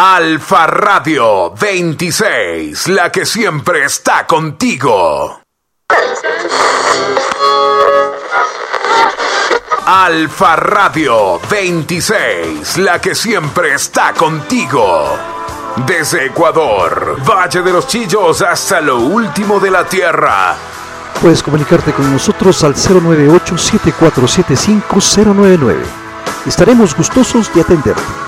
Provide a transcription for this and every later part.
Alfa Radio 26, la que siempre está contigo. Alfa Radio 26, la que siempre está contigo. Desde Ecuador, Valle de los Chillos hasta lo último de la Tierra. Puedes comunicarte con nosotros al 098-7475-099. Estaremos gustosos de atenderte.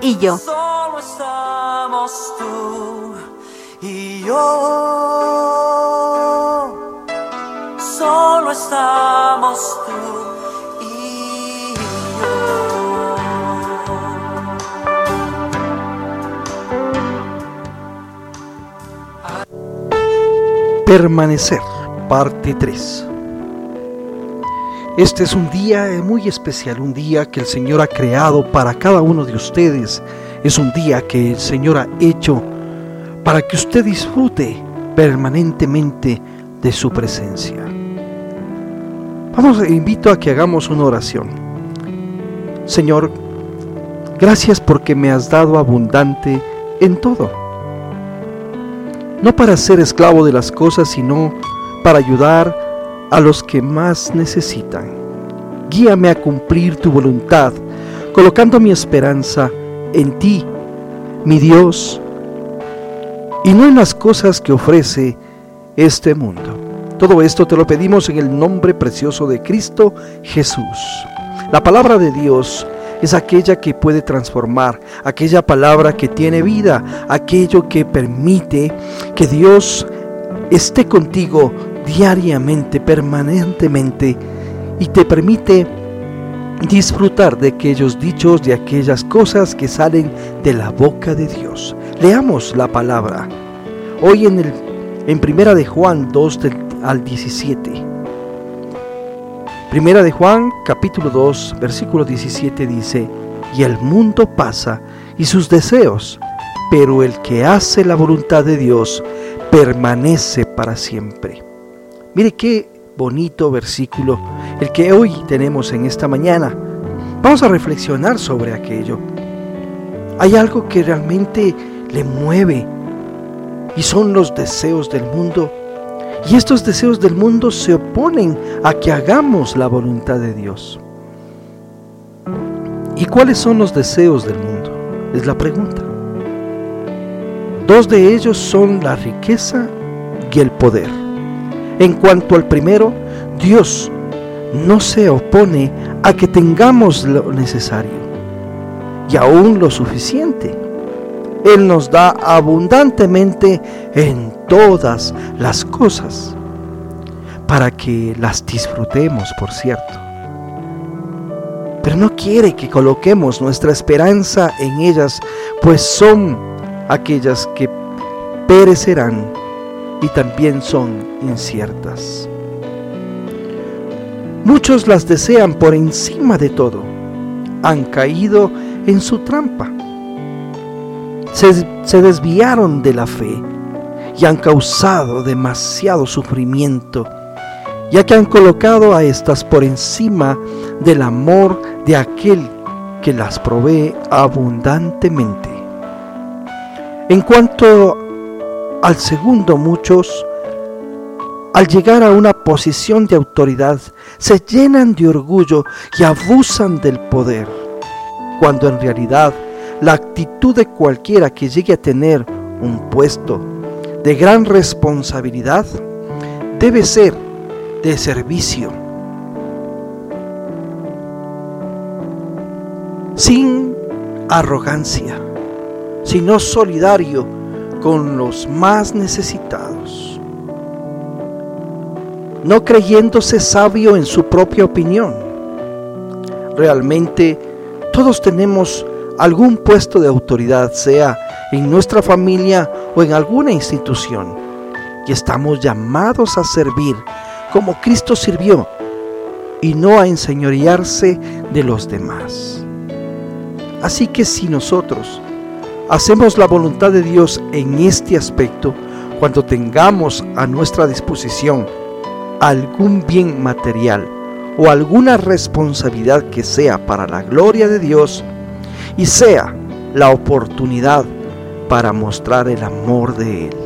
y yo. Solo estamos tú y yo. Solo estamos tú y yo. Permanecer, parte 3. Este es un día muy especial, un día que el Señor ha creado para cada uno de ustedes. Es un día que el Señor ha hecho para que usted disfrute permanentemente de su presencia. Vamos, invito a que hagamos una oración. Señor, gracias porque me has dado abundante en todo. No para ser esclavo de las cosas, sino para ayudar a los que más necesitan. Guíame a cumplir tu voluntad, colocando mi esperanza en ti, mi Dios, y no en las cosas que ofrece este mundo. Todo esto te lo pedimos en el nombre precioso de Cristo Jesús. La palabra de Dios es aquella que puede transformar, aquella palabra que tiene vida, aquello que permite que Dios esté contigo diariamente, permanentemente, y te permite disfrutar de aquellos dichos, de aquellas cosas que salen de la boca de Dios. Leamos la palabra. Hoy en, el, en Primera de Juan 2 al 17. Primera de Juan capítulo 2 versículo 17 dice, y el mundo pasa y sus deseos, pero el que hace la voluntad de Dios permanece para siempre. Mire qué bonito versículo el que hoy tenemos en esta mañana. Vamos a reflexionar sobre aquello. Hay algo que realmente le mueve y son los deseos del mundo. Y estos deseos del mundo se oponen a que hagamos la voluntad de Dios. ¿Y cuáles son los deseos del mundo? Es la pregunta. Dos de ellos son la riqueza y el poder. En cuanto al primero, Dios no se opone a que tengamos lo necesario y aún lo suficiente. Él nos da abundantemente en todas las cosas para que las disfrutemos, por cierto. Pero no quiere que coloquemos nuestra esperanza en ellas, pues son aquellas que perecerán y también son inciertas. Muchos las desean por encima de todo. Han caído en su trampa. Se, se, desviaron de la fe y han causado demasiado sufrimiento, ya que han colocado a estas por encima del amor de aquel que las provee abundantemente. En cuanto al segundo, muchos, al llegar a una posición de autoridad, se llenan de orgullo y abusan del poder, cuando en realidad la actitud de cualquiera que llegue a tener un puesto de gran responsabilidad debe ser de servicio, sin arrogancia, sino solidario con los más necesitados, no creyéndose sabio en su propia opinión, Realmente todos tenemos algún puesto de autoridad, sea en nuestra familia o en alguna institución, y estamos llamados a servir como Cristo sirvió y no a enseñorearse de los demás. Así que si nosotros hacemos la voluntad de Dios en este aspecto, cuando tengamos a nuestra disposición algún bien material o alguna responsabilidad que sea para la gloria de Dios y sea la oportunidad para mostrar el amor de Él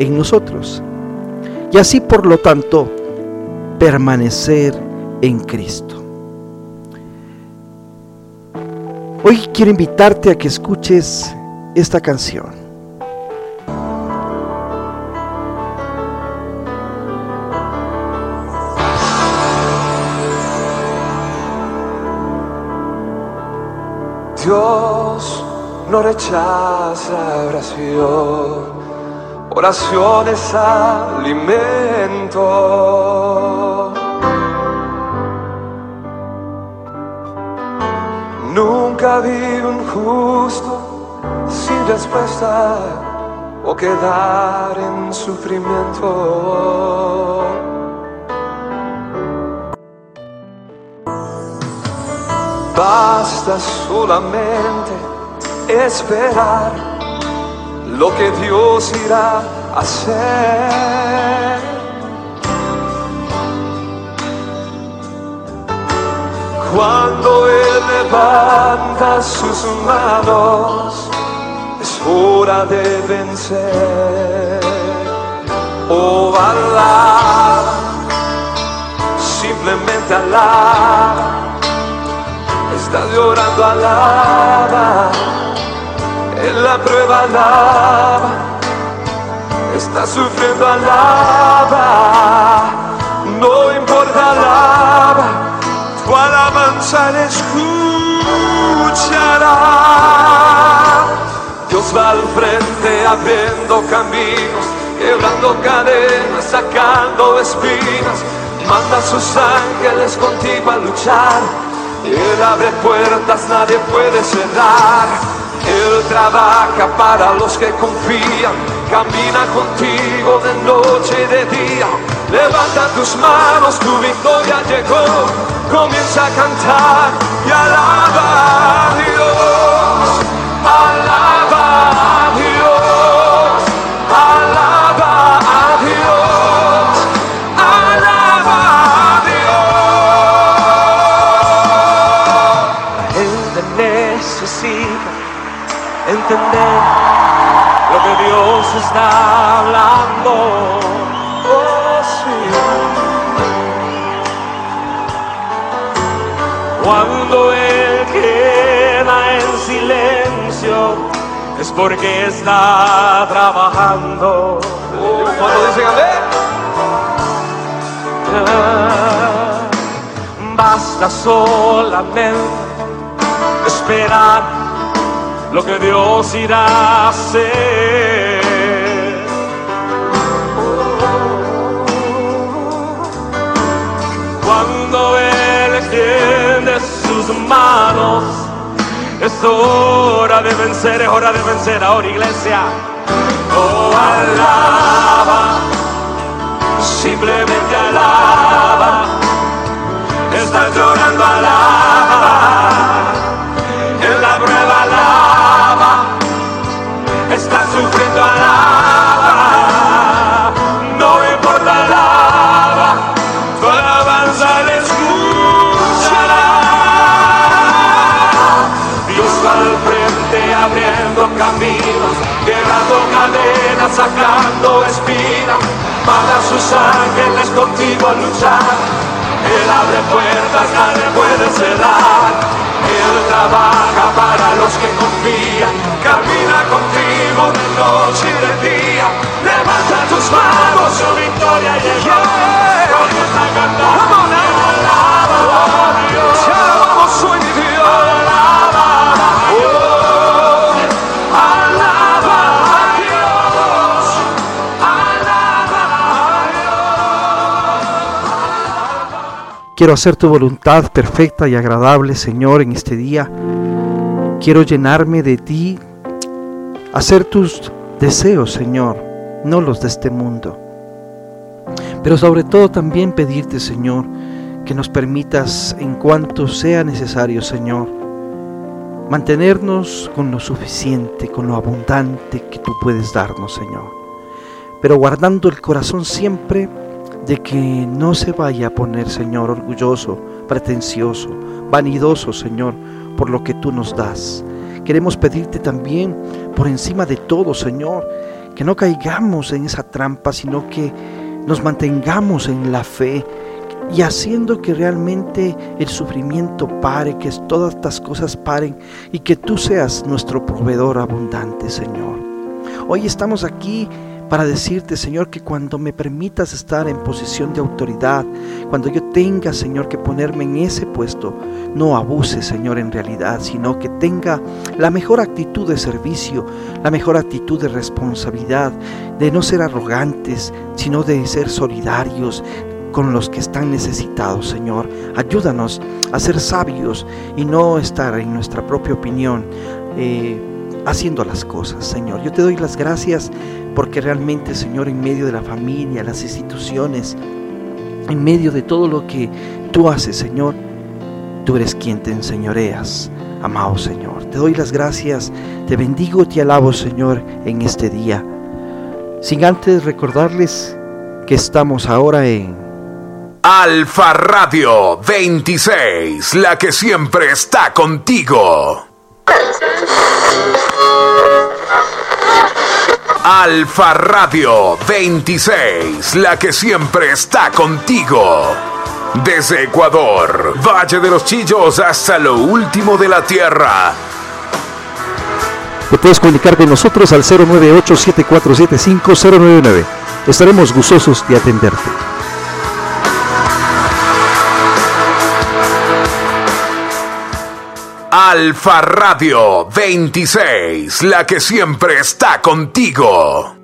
en nosotros. Y así por lo tanto, permanecer en Cristo. Hoy quiero invitarte a que escuches esta canción. Dios no rechaza oración, oración es alimento. Nunca vi un justo respuesta o quedar en sufrimiento. Basta solamente esperar lo que Dios irá a hacer. Cuando Él levanta sus manos, hora de vencer. Alaba, simplemente alaba Estás llorando, alaba. En la prueba, alaba. Estás sufriendo, alaba. No importa, alaba. Tu alabanza le escuchará. Va al frente abriendo caminos, quebrando cadenas, sacando espinas. Manda a sus ángeles contigo a luchar él abre puertas, nadie puede cerrar. Él trabaja para los que confían. Camina contigo de noche y de día. Levanta tus manos, tu victoria llegó. Comienza a cantar y alaba está hablando. Oh, sí. Cuando Él queda en silencio es porque está trabajando. Cuando dicen amén. Basta solamente esperar lo que Dios irá a hacer. Es hora de vencer, es hora de vencer ahora iglesia. Oh, alaba, sacando espinas. Manda a sus ángeles contigo a luchar. Él abre puertas, nadie puede cerrar. Él trabaja para los que confían. Camina contigo de noche y de día. Levanta tus manos, su victoria llegó. Quiero hacer tu voluntad perfecta y agradable, Señor, en este día. Quiero llenarme de ti, hacer tus deseos, Señor, no los de este mundo. Pero sobre todo también pedirte, Señor, que nos permitas en cuanto sea necesario, Señor, mantenernos con lo suficiente, con lo abundante que tú puedes darnos, Señor. Pero guardando el corazón siempre de que no se vaya a poner, Señor, orgulloso, pretencioso, vanidoso, Señor, por lo que tú nos das. Queremos pedirte también, por encima de todo, Señor, que no caigamos en esa trampa, sino que nos mantengamos en la fe y haciendo que realmente el sufrimiento pare, que todas estas cosas paren y que tú seas nuestro proveedor abundante, Señor. Hoy estamos aquí para decirte, Señor, que cuando me permitas estar en posición de autoridad, cuando yo tenga, Señor, que ponerme en ese puesto, no abuse, Señor, en realidad, sino que tenga la mejor actitud de servicio, la mejor actitud de responsabilidad, de no ser arrogantes, sino de ser solidarios, con los que están necesitados, Señor. Ayúdanos a ser sabios y no estar en nuestra propia opinión eh, haciendo las cosas, Señor. Yo te doy las gracias porque realmente, Señor, en medio de la familia, las instituciones, en medio de todo lo que tú haces, Señor, tú eres quien te enseñoreas. Amado Señor, te doy las gracias, te bendigo, te alabo, Señor, en este día. Sin antes recordarles que estamos ahora en Alfa Radio 26, la que siempre está contigo. Alfa Radio 26, la que siempre está contigo. Desde Ecuador, Valle de los Chillos hasta lo último de la Tierra. Te puedes comunicar con nosotros al 098-7475-099. Estaremos gustosos de atenderte. Alfa Radio 26, la que siempre está contigo.